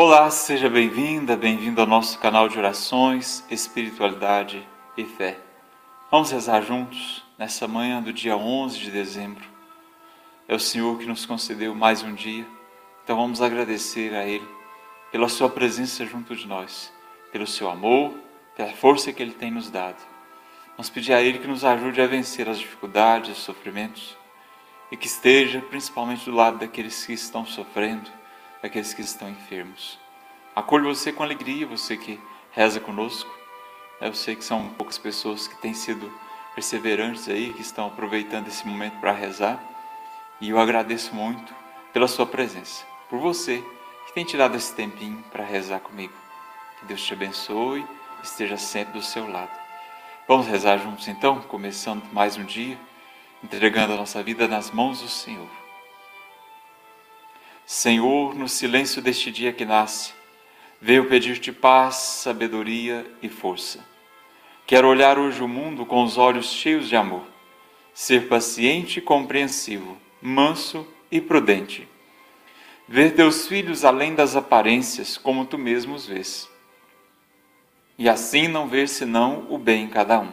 Olá, seja bem-vinda, bem-vindo ao nosso canal de orações, espiritualidade e fé. Vamos rezar juntos nessa manhã do dia 11 de dezembro. É o Senhor que nos concedeu mais um dia, então vamos agradecer a Ele pela Sua presença junto de nós, pelo Seu amor, pela força que Ele tem nos dado. Vamos pedir a Ele que nos ajude a vencer as dificuldades, os sofrimentos e que esteja principalmente do lado daqueles que estão sofrendo aqueles que estão enfermos. Acolho você com alegria, você que reza conosco. Eu sei que são poucas pessoas que têm sido perseverantes aí, que estão aproveitando esse momento para rezar. E eu agradeço muito pela sua presença, por você que tem tirado esse tempinho para rezar comigo. Que Deus te abençoe, esteja sempre do seu lado. Vamos rezar juntos então, começando mais um dia, entregando a nossa vida nas mãos do Senhor. Senhor, no silêncio deste dia que nasce, veio pedir-te paz, sabedoria e força. Quero olhar hoje o mundo com os olhos cheios de amor, ser paciente e compreensivo, manso e prudente. Ver teus filhos além das aparências, como tu mesmo os vês. E assim não ver senão o bem em cada um.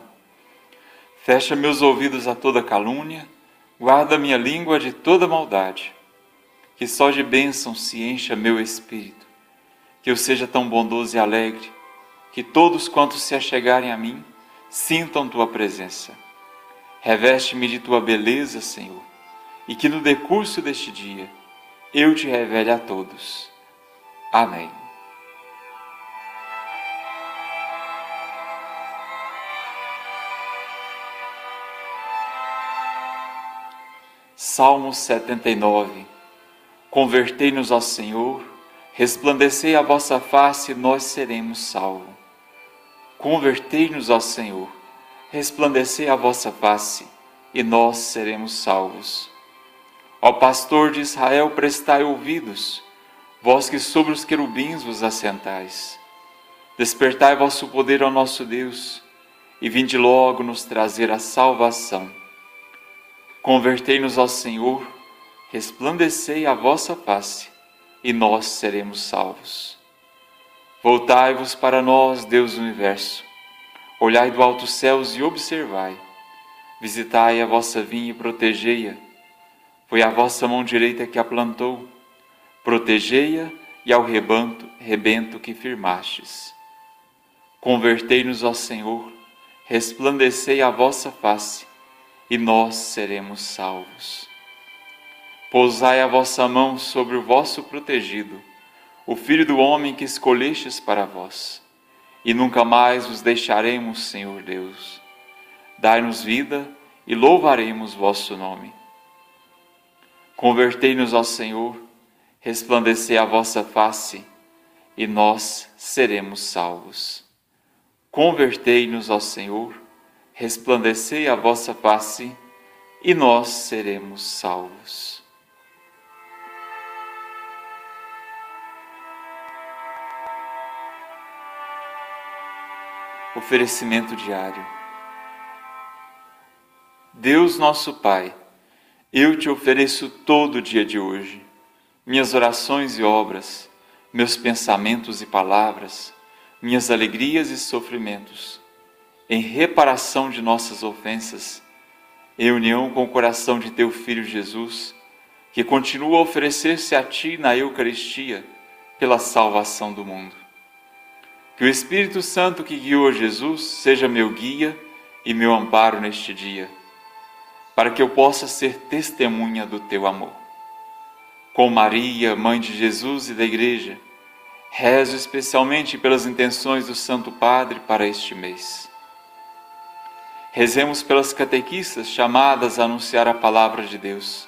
Fecha meus ouvidos a toda calúnia, guarda minha língua de toda maldade que só de bênção se encha meu espírito, que eu seja tão bondoso e alegre, que todos quantos se achegarem a mim sintam tua presença. Reveste-me de tua beleza, Senhor, e que no decurso deste dia eu te revele a todos. Amém. Salmo 79 Convertei-nos ao Senhor, resplandecei a vossa face e nós seremos salvos. Convertei-nos ao Senhor, resplandecei a vossa face e nós seremos salvos. Ó pastor de Israel, prestai ouvidos, vós que sobre os querubins vos assentais. Despertai vosso poder ao nosso Deus e vinde logo nos trazer a salvação. Convertei-nos ao Senhor, resplandecei a vossa face, e nós seremos salvos. Voltai-vos para nós, Deus do universo. Olhai do alto céus e observai. Visitai a vossa vinha e protegei-a. Foi a vossa mão direita que a plantou. Protegei-a e ao rebanto, rebento que firmastes. Convertei-nos ao Senhor, resplandecei a vossa face, e nós seremos salvos. Pousai a vossa mão sobre o vosso protegido, o filho do homem que escolhestes para vós, e nunca mais vos deixaremos, Senhor Deus. Dai-nos vida e louvaremos vosso nome. Convertei-nos ao Senhor, resplandecei a vossa face, e nós seremos salvos. Convertei-nos ao Senhor, resplandecei a vossa face, e nós seremos salvos. Oferecimento diário. Deus nosso Pai, eu te ofereço todo o dia de hoje, minhas orações e obras, meus pensamentos e palavras, minhas alegrias e sofrimentos, em reparação de nossas ofensas, em união com o coração de teu Filho Jesus, que continua a oferecer-se a ti na Eucaristia pela salvação do mundo. Que o Espírito Santo que guiou Jesus seja meu guia e meu amparo neste dia, para que eu possa ser testemunha do teu amor. Com Maria, mãe de Jesus e da Igreja, rezo especialmente pelas intenções do Santo Padre para este mês. Rezemos pelas catequistas chamadas a anunciar a palavra de Deus,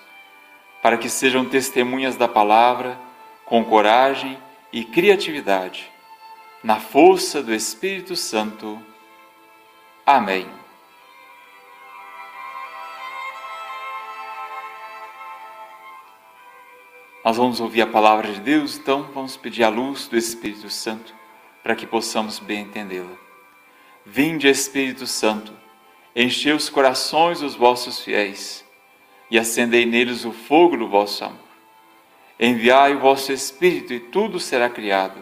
para que sejam testemunhas da palavra com coragem e criatividade na força do Espírito Santo. Amém. Nós vamos ouvir a palavra de Deus, então vamos pedir a luz do Espírito Santo para que possamos bem entendê-la. Vinde, Espírito Santo, enchei os corações dos vossos fiéis e acendei neles o fogo do vosso amor. Enviai o vosso Espírito e tudo será criado,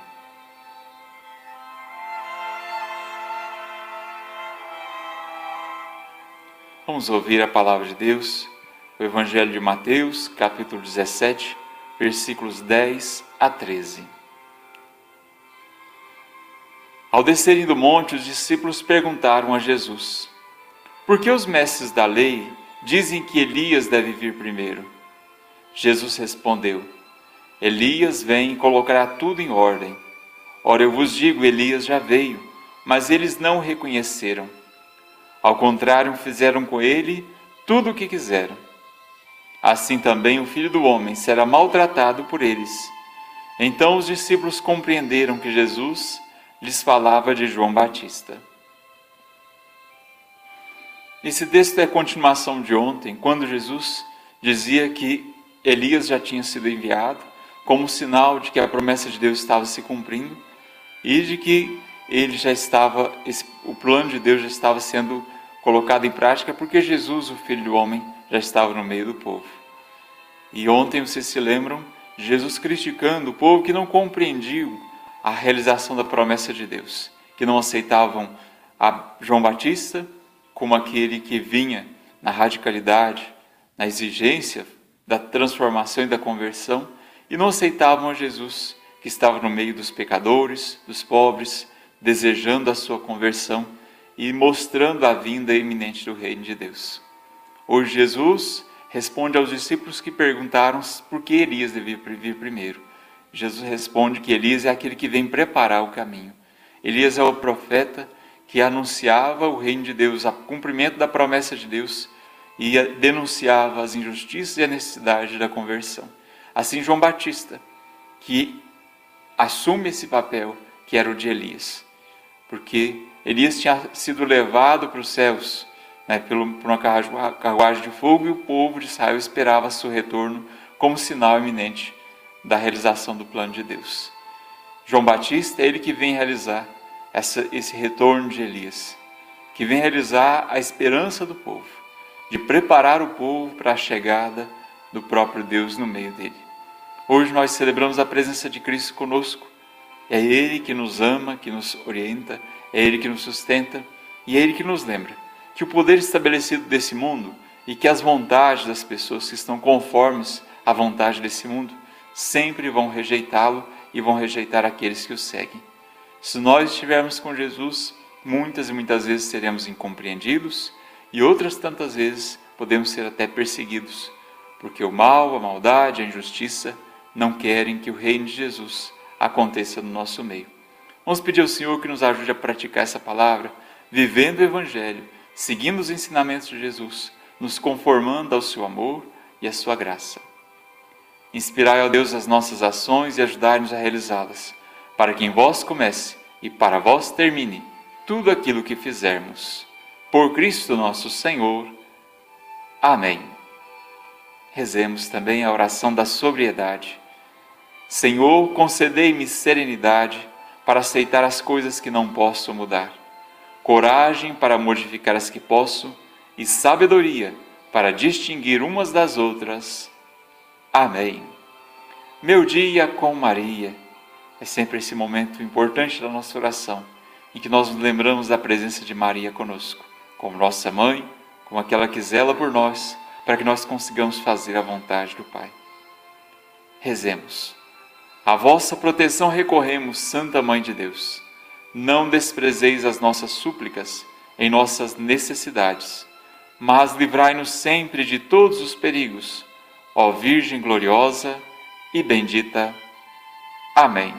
Vamos ouvir a palavra de Deus, o Evangelho de Mateus, capítulo 17, versículos 10 a 13. Ao descerem do monte, os discípulos perguntaram a Jesus: Por que os mestres da lei dizem que Elias deve vir primeiro? Jesus respondeu: Elias vem e colocará tudo em ordem. Ora, eu vos digo: Elias já veio, mas eles não o reconheceram ao contrário, fizeram com ele tudo o que quiseram. Assim também o filho do homem será maltratado por eles. Então os discípulos compreenderam que Jesus lhes falava de João Batista. Esse texto é a continuação de ontem, quando Jesus dizia que Elias já tinha sido enviado, como sinal de que a promessa de Deus estava se cumprindo e de que ele já estava, o plano de Deus já estava sendo colocado em prática porque Jesus, o Filho do Homem, já estava no meio do povo. E ontem vocês se lembram Jesus criticando o povo que não compreendiam a realização da promessa de Deus, que não aceitavam João Batista como aquele que vinha na radicalidade, na exigência da transformação e da conversão, e não aceitavam Jesus, que estava no meio dos pecadores, dos pobres, desejando a sua conversão e mostrando a vinda iminente do reino de Deus. Hoje Jesus responde aos discípulos que perguntaram por que Elias devia vir primeiro. Jesus responde que Elias é aquele que vem preparar o caminho. Elias é o profeta que anunciava o reino de Deus, o cumprimento da promessa de Deus e denunciava as injustiças e a necessidade da conversão. Assim, João Batista, que assume esse papel que era o de Elias, porque Elias tinha sido levado para os céus né, por uma carruagem de fogo e o povo de Israel esperava seu retorno como sinal iminente da realização do plano de Deus. João Batista é ele que vem realizar essa, esse retorno de Elias, que vem realizar a esperança do povo, de preparar o povo para a chegada do próprio Deus no meio dele. Hoje nós celebramos a presença de Cristo conosco. É Ele que nos ama, que nos orienta, é Ele que nos sustenta e é Ele que nos lembra que o poder estabelecido desse mundo e que as vontades das pessoas que estão conformes à vontade desse mundo sempre vão rejeitá-lo e vão rejeitar aqueles que o seguem. Se nós estivermos com Jesus, muitas e muitas vezes seremos incompreendidos e outras tantas vezes podemos ser até perseguidos, porque o mal, a maldade, a injustiça não querem que o reino de Jesus aconteça no nosso meio. Vamos pedir ao Senhor que nos ajude a praticar essa palavra, vivendo o Evangelho, seguindo os ensinamentos de Jesus, nos conformando ao seu amor e à sua graça. Inspirai, ó Deus, as nossas ações e ajudai-nos a realizá-las, para que em vós comece e para vós termine tudo aquilo que fizermos. Por Cristo nosso Senhor. Amém. Rezemos também a oração da sobriedade. Senhor, concedei-me serenidade para aceitar as coisas que não posso mudar, coragem para modificar as que posso e sabedoria para distinguir umas das outras. Amém. Meu dia com Maria é sempre esse momento importante da nossa oração, em que nós nos lembramos da presença de Maria conosco, como nossa mãe, como aquela que zela por nós, para que nós consigamos fazer a vontade do Pai. Rezemos. A vossa proteção recorremos, Santa Mãe de Deus. Não desprezeis as nossas súplicas em nossas necessidades, mas livrai-nos sempre de todos os perigos, ó Virgem gloriosa e bendita. Amém.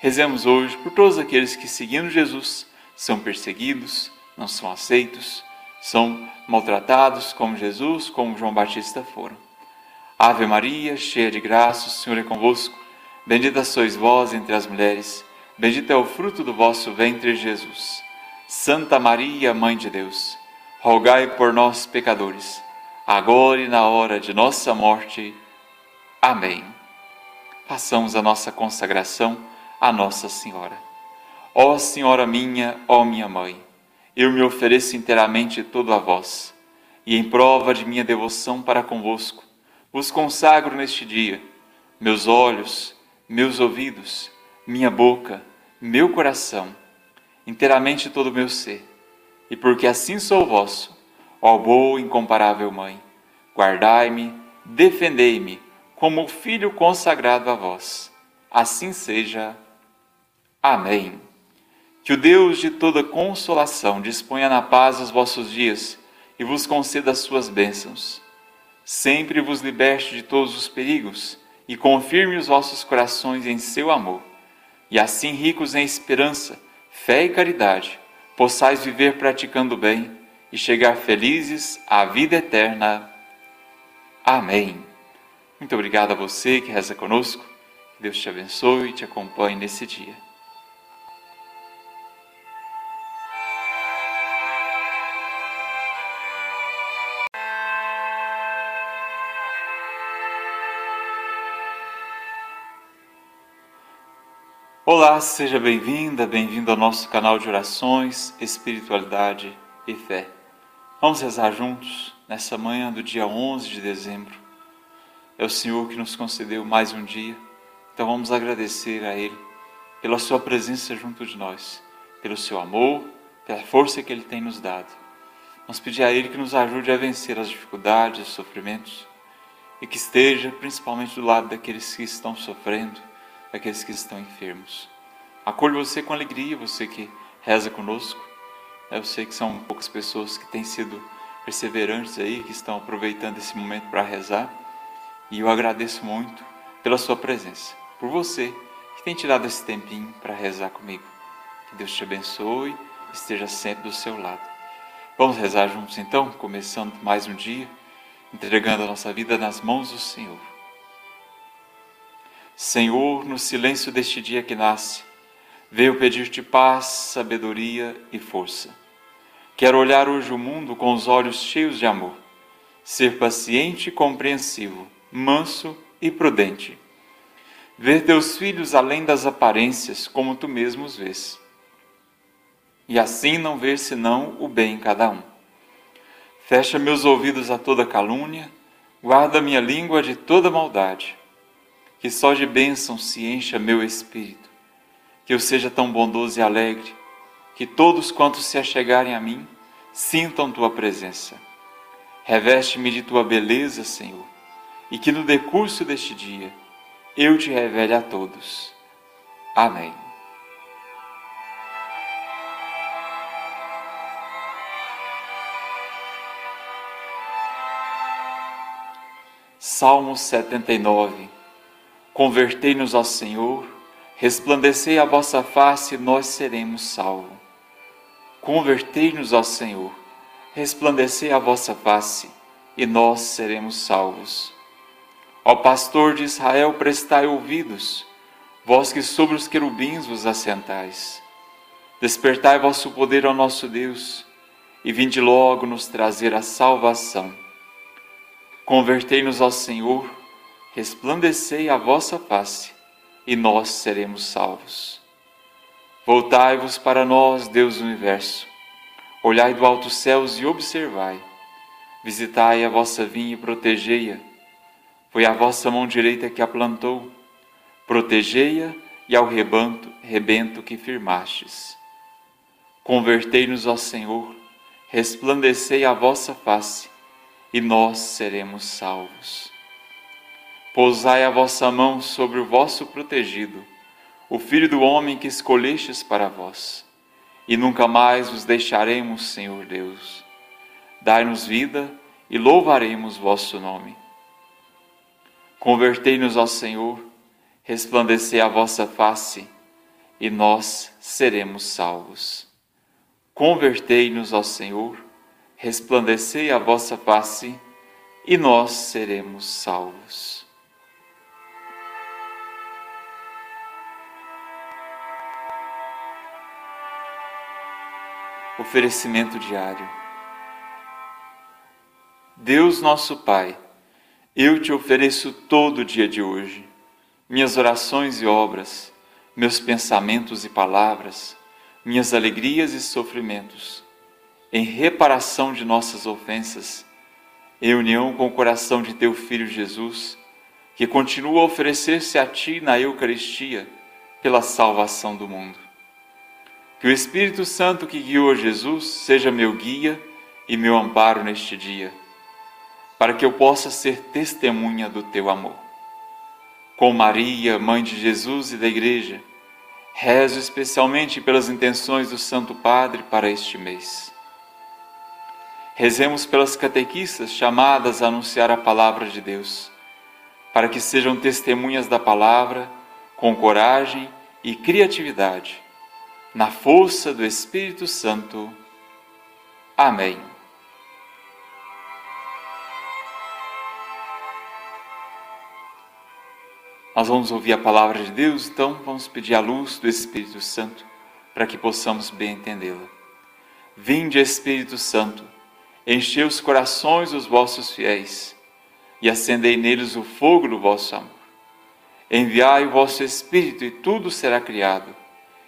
Rezemos hoje por todos aqueles que, seguindo Jesus, são perseguidos, não são aceitos, são maltratados como Jesus, como João Batista foram. Ave Maria, cheia de graça, o Senhor é convosco. Bendita sois vós entre as mulheres Bendito é o fruto do vosso ventre, Jesus. Santa Maria, Mãe de Deus, rogai por nós, pecadores, agora e na hora de nossa morte. Amém. Façamos a nossa consagração a Nossa Senhora. Ó Senhora minha, ó minha Mãe, eu me ofereço inteiramente todo a vós, e em prova de minha devoção para convosco, vos consagro neste dia meus olhos, meus ouvidos, minha boca, meu coração, inteiramente todo o meu ser. E porque assim sou vosso, ó boa e incomparável Mãe, guardai-me, defendei-me como filho consagrado a vós. Assim seja. Amém. Que o Deus de toda consolação disponha na paz os vossos dias e vos conceda as suas bênçãos. Sempre vos liberte de todos os perigos e confirme os vossos corações em seu amor. E assim, ricos em esperança, fé e caridade, possais viver praticando o bem e chegar felizes à vida eterna. Amém. Muito obrigado a você que reza conosco. Deus te abençoe e te acompanhe nesse dia. Olá, seja bem-vinda, bem-vindo ao nosso canal de orações, espiritualidade e fé. Vamos rezar juntos nessa manhã do dia 11 de dezembro. É o Senhor que nos concedeu mais um dia, então vamos agradecer a Ele pela Sua presença junto de nós, pelo Seu amor, pela força que Ele tem nos dado. Vamos pedir a Ele que nos ajude a vencer as dificuldades, os sofrimentos e que esteja principalmente do lado daqueles que estão sofrendo aqueles que estão enfermos. Acolho você com alegria, você que reza conosco. Eu sei que são poucas pessoas que têm sido perseverantes aí, que estão aproveitando esse momento para rezar. E eu agradeço muito pela sua presença, por você que tem tirado esse tempinho para rezar comigo. Que Deus te abençoe esteja sempre do seu lado. Vamos rezar juntos então, começando mais um dia, entregando a nossa vida nas mãos do Senhor. Senhor, no silêncio deste dia que nasce, veio pedir-te paz, sabedoria e força. Quero olhar hoje o mundo com os olhos cheios de amor, ser paciente e compreensivo, manso e prudente. Ver teus filhos além das aparências, como tu mesmo os vês. E assim não ver senão o bem em cada um. Fecha meus ouvidos a toda calúnia, guarda minha língua de toda maldade que só de bênção se encha meu espírito, que eu seja tão bondoso e alegre, que todos quantos se achegarem a mim sintam tua presença. Reveste-me de tua beleza, Senhor, e que no decurso deste dia eu te revele a todos. Amém. Salmo 79 Convertei-nos ao Senhor, resplandecei a vossa face, e nós seremos salvos. Convertei-nos ao Senhor, resplandecei a vossa face, e nós seremos salvos. Ó pastor de Israel, prestai ouvidos, vós que sobre os querubins vos assentais. Despertai vosso poder ao nosso Deus, e vinde logo nos trazer a salvação. Convertei-nos ao Senhor, resplandecei a vossa face, e nós seremos salvos. Voltai-vos para nós, Deus do universo. Olhai do alto céus e observai. Visitai a vossa vinha e protegei-a. Foi a vossa mão direita que a plantou. Protegei-a e ao rebanto, rebento que firmastes. Convertei-nos ao Senhor, resplandecei a vossa face, e nós seremos salvos. Pousai a vossa mão sobre o vosso protegido, o filho do homem que escolhestes para vós, e nunca mais vos deixaremos, Senhor Deus. Dai-nos vida e louvaremos vosso nome. Convertei-nos ao Senhor, resplandecei a vossa face, e nós seremos salvos. Convertei-nos ao Senhor, resplandecei a vossa face, e nós seremos salvos. Oferecimento diário. Deus nosso Pai, eu te ofereço todo o dia de hoje, minhas orações e obras, meus pensamentos e palavras, minhas alegrias e sofrimentos, em reparação de nossas ofensas, em união com o coração de teu Filho Jesus, que continua a oferecer-se a ti na Eucaristia pela salvação do mundo. Que o Espírito Santo que guiou Jesus seja meu guia e meu amparo neste dia, para que eu possa ser testemunha do teu amor. Com Maria, mãe de Jesus e da Igreja, rezo especialmente pelas intenções do Santo Padre para este mês. Rezemos pelas catequistas chamadas a anunciar a palavra de Deus, para que sejam testemunhas da palavra com coragem e criatividade na força do Espírito Santo. Amém. Nós vamos ouvir a palavra de Deus, então vamos pedir a luz do Espírito Santo para que possamos bem entendê-la. Vinde, Espírito Santo, enchei os corações dos vossos fiéis e acendei neles o fogo do vosso amor. Enviai o vosso Espírito e tudo será criado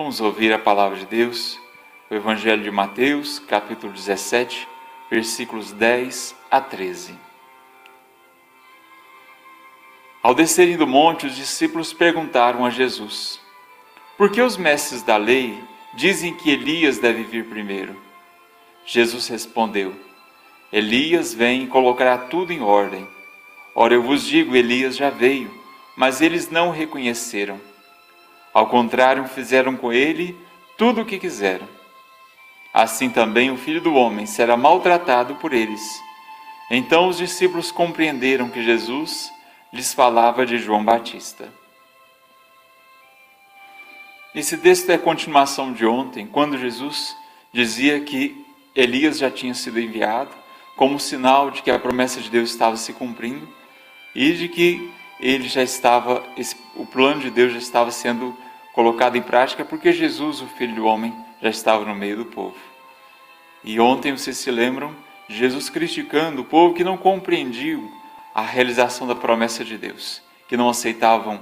Vamos ouvir a palavra de Deus, o Evangelho de Mateus, capítulo 17, versículos 10 a 13. Ao descerem do monte, os discípulos perguntaram a Jesus: Por que os mestres da lei dizem que Elias deve vir primeiro? Jesus respondeu: Elias vem e colocará tudo em ordem. Ora, eu vos digo: Elias já veio, mas eles não o reconheceram ao contrário, fizeram com ele tudo o que quiseram. Assim também o filho do homem será maltratado por eles. Então os discípulos compreenderam que Jesus lhes falava de João Batista. Esse texto é a continuação de ontem, quando Jesus dizia que Elias já tinha sido enviado, como sinal de que a promessa de Deus estava se cumprindo e de que ele já estava, o plano de Deus já estava sendo colocado em prática porque Jesus, o Filho do Homem, já estava no meio do povo. E ontem vocês se lembram Jesus criticando o povo que não compreendiam a realização da promessa de Deus, que não aceitavam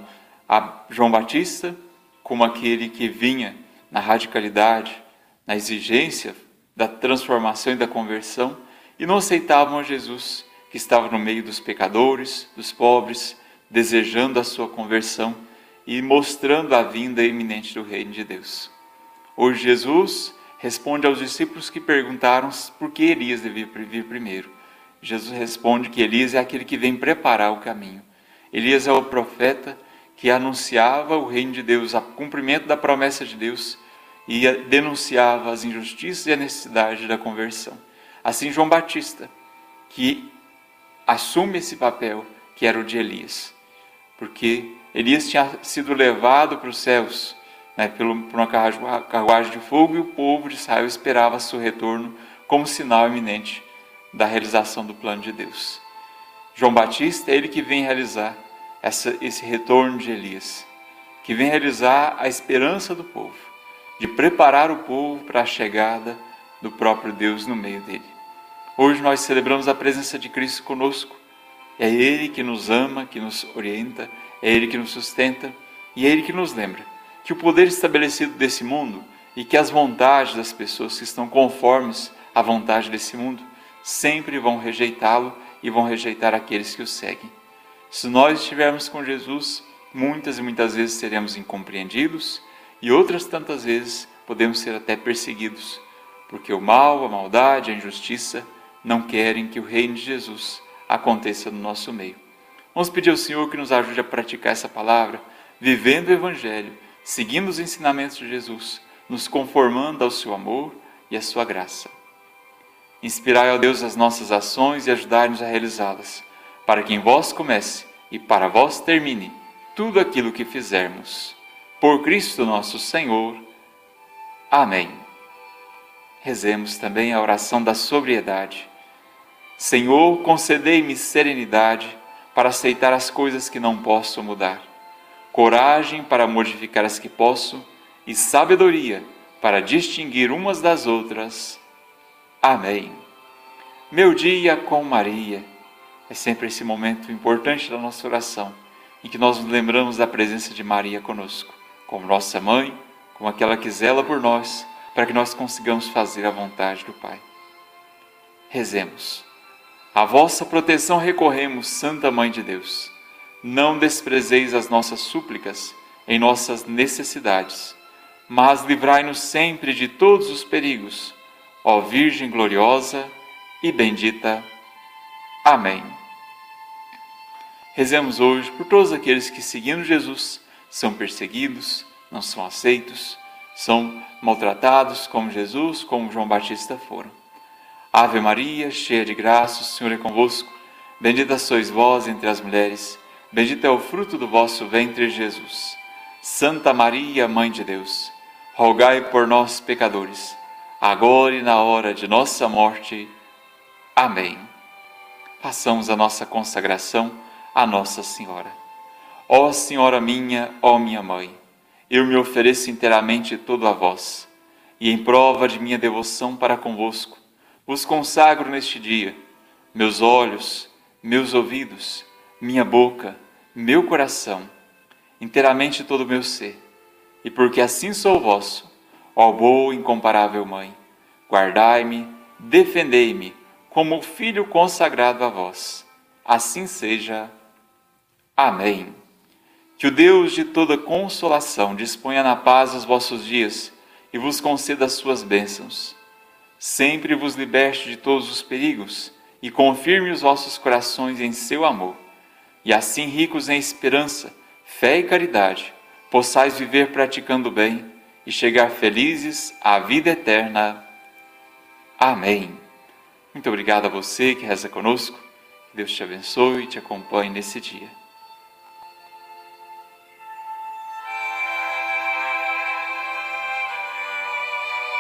João Batista como aquele que vinha na radicalidade, na exigência da transformação e da conversão, e não aceitavam a Jesus, que estava no meio dos pecadores, dos pobres, desejando a sua conversão e mostrando a vinda iminente do reino de Deus. Hoje Jesus responde aos discípulos que perguntaram por que Elias devia vir primeiro. Jesus responde que Elias é aquele que vem preparar o caminho. Elias é o profeta que anunciava o reino de Deus, o cumprimento da promessa de Deus e denunciava as injustiças e a necessidade da conversão. Assim, João Batista, que assume esse papel que era o de Elias porque Elias tinha sido levado para os céus né, por uma carruagem de fogo e o povo de Israel esperava seu retorno como sinal iminente da realização do plano de Deus. João Batista é ele que vem realizar essa, esse retorno de Elias, que vem realizar a esperança do povo, de preparar o povo para a chegada do próprio Deus no meio dele. Hoje nós celebramos a presença de Cristo conosco é Ele que nos ama, que nos orienta, é Ele que nos sustenta e é Ele que nos lembra que o poder estabelecido desse mundo e que as vontades das pessoas que estão conformes à vontade desse mundo sempre vão rejeitá-lo e vão rejeitar aqueles que o seguem. Se nós estivermos com Jesus, muitas e muitas vezes seremos incompreendidos e outras tantas vezes podemos ser até perseguidos, porque o mal, a maldade, a injustiça não querem que o reino de Jesus aconteça no nosso meio. Vamos pedir ao Senhor que nos ajude a praticar essa palavra, vivendo o Evangelho, seguindo os ensinamentos de Jesus, nos conformando ao seu amor e a sua graça. Inspirai, ó Deus, as nossas ações e ajudai-nos a realizá-las, para que em vós comece e para vós termine tudo aquilo que fizermos. Por Cristo nosso Senhor. Amém. Rezemos também a oração da sobriedade. Senhor, concedei-me serenidade para aceitar as coisas que não posso mudar, coragem para modificar as que posso e sabedoria para distinguir umas das outras. Amém. Meu dia com Maria é sempre esse momento importante da nossa oração, em que nós nos lembramos da presença de Maria conosco, como nossa mãe, como aquela que zela por nós, para que nós consigamos fazer a vontade do Pai. Rezemos. A vossa proteção recorremos, Santa Mãe de Deus. Não desprezeis as nossas súplicas em nossas necessidades, mas livrai-nos sempre de todos os perigos, ó Virgem gloriosa e bendita. Amém. Rezemos hoje por todos aqueles que, seguindo Jesus, são perseguidos, não são aceitos, são maltratados como Jesus, como João Batista foram. Ave Maria, cheia de graça, o Senhor é convosco. Bendita sois vós entre as mulheres, bendito é o fruto do vosso ventre, Jesus. Santa Maria, Mãe de Deus, rogai por nós, pecadores, agora e na hora de nossa morte. Amém. Façamos a nossa consagração à Nossa Senhora. Ó Senhora minha, ó minha Mãe, eu me ofereço inteiramente todo a vós, e em prova de minha devoção para convosco, vos consagro neste dia meus olhos, meus ouvidos, minha boca, meu coração, inteiramente todo o meu ser. E porque assim sou vosso, ó boa e incomparável Mãe, guardai-me, defendei-me como filho consagrado a vós. Assim seja. Amém. Que o Deus de toda consolação disponha na paz os vossos dias e vos conceda as suas bênçãos sempre vos liberte de todos os perigos e confirme os vossos corações em seu amor. E assim, ricos em esperança, fé e caridade, possais viver praticando o bem e chegar felizes à vida eterna. Amém. Muito obrigado a você que reza conosco. Deus te abençoe e te acompanhe nesse dia.